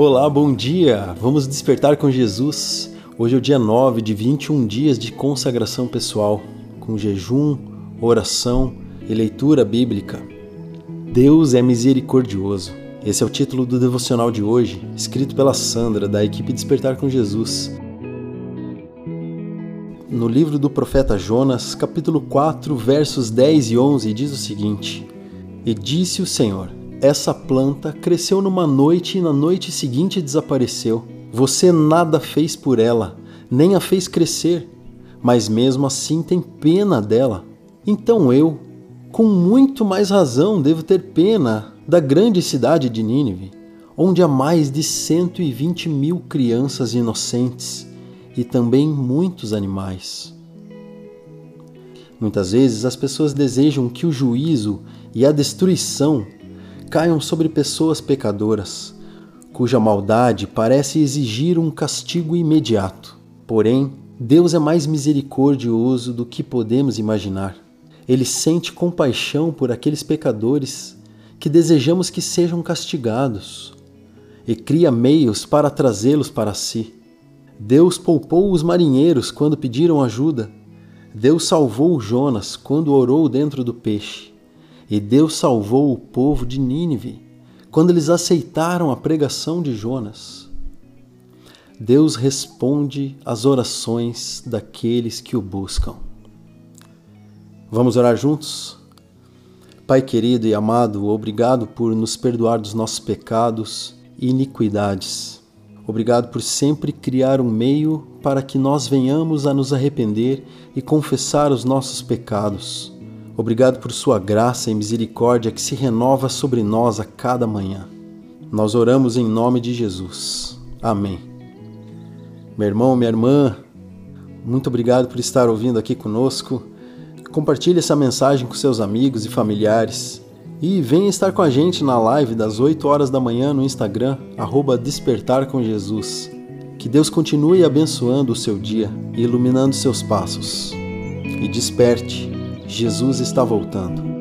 Olá, bom dia! Vamos despertar com Jesus. Hoje é o dia 9 de 21 dias de consagração pessoal, com jejum, oração e leitura bíblica. Deus é misericordioso. Esse é o título do devocional de hoje, escrito pela Sandra, da equipe Despertar com Jesus. No livro do profeta Jonas, capítulo 4, versos 10 e 11, diz o seguinte: E disse o Senhor: essa planta cresceu numa noite e na noite seguinte desapareceu. Você nada fez por ela, nem a fez crescer, mas mesmo assim tem pena dela. Então eu, com muito mais razão, devo ter pena da grande cidade de Nínive, onde há mais de 120 mil crianças inocentes e também muitos animais. Muitas vezes as pessoas desejam que o juízo e a destruição caiam sobre pessoas pecadoras, cuja maldade parece exigir um castigo imediato. Porém, Deus é mais misericordioso do que podemos imaginar. Ele sente compaixão por aqueles pecadores que desejamos que sejam castigados e cria meios para trazê-los para si. Deus poupou os marinheiros quando pediram ajuda. Deus salvou Jonas quando orou dentro do peixe. E Deus salvou o povo de Nínive quando eles aceitaram a pregação de Jonas. Deus responde às orações daqueles que o buscam. Vamos orar juntos? Pai querido e amado, obrigado por nos perdoar dos nossos pecados e iniquidades. Obrigado por sempre criar um meio para que nós venhamos a nos arrepender e confessar os nossos pecados. Obrigado por Sua graça e misericórdia que se renova sobre nós a cada manhã. Nós oramos em nome de Jesus. Amém. Meu irmão, minha irmã, muito obrigado por estar ouvindo aqui conosco. Compartilhe essa mensagem com seus amigos e familiares. E venha estar com a gente na live das 8 horas da manhã no Instagram, arroba Despertar com Jesus. Que Deus continue abençoando o seu dia e iluminando seus passos. E desperte Jesus está voltando.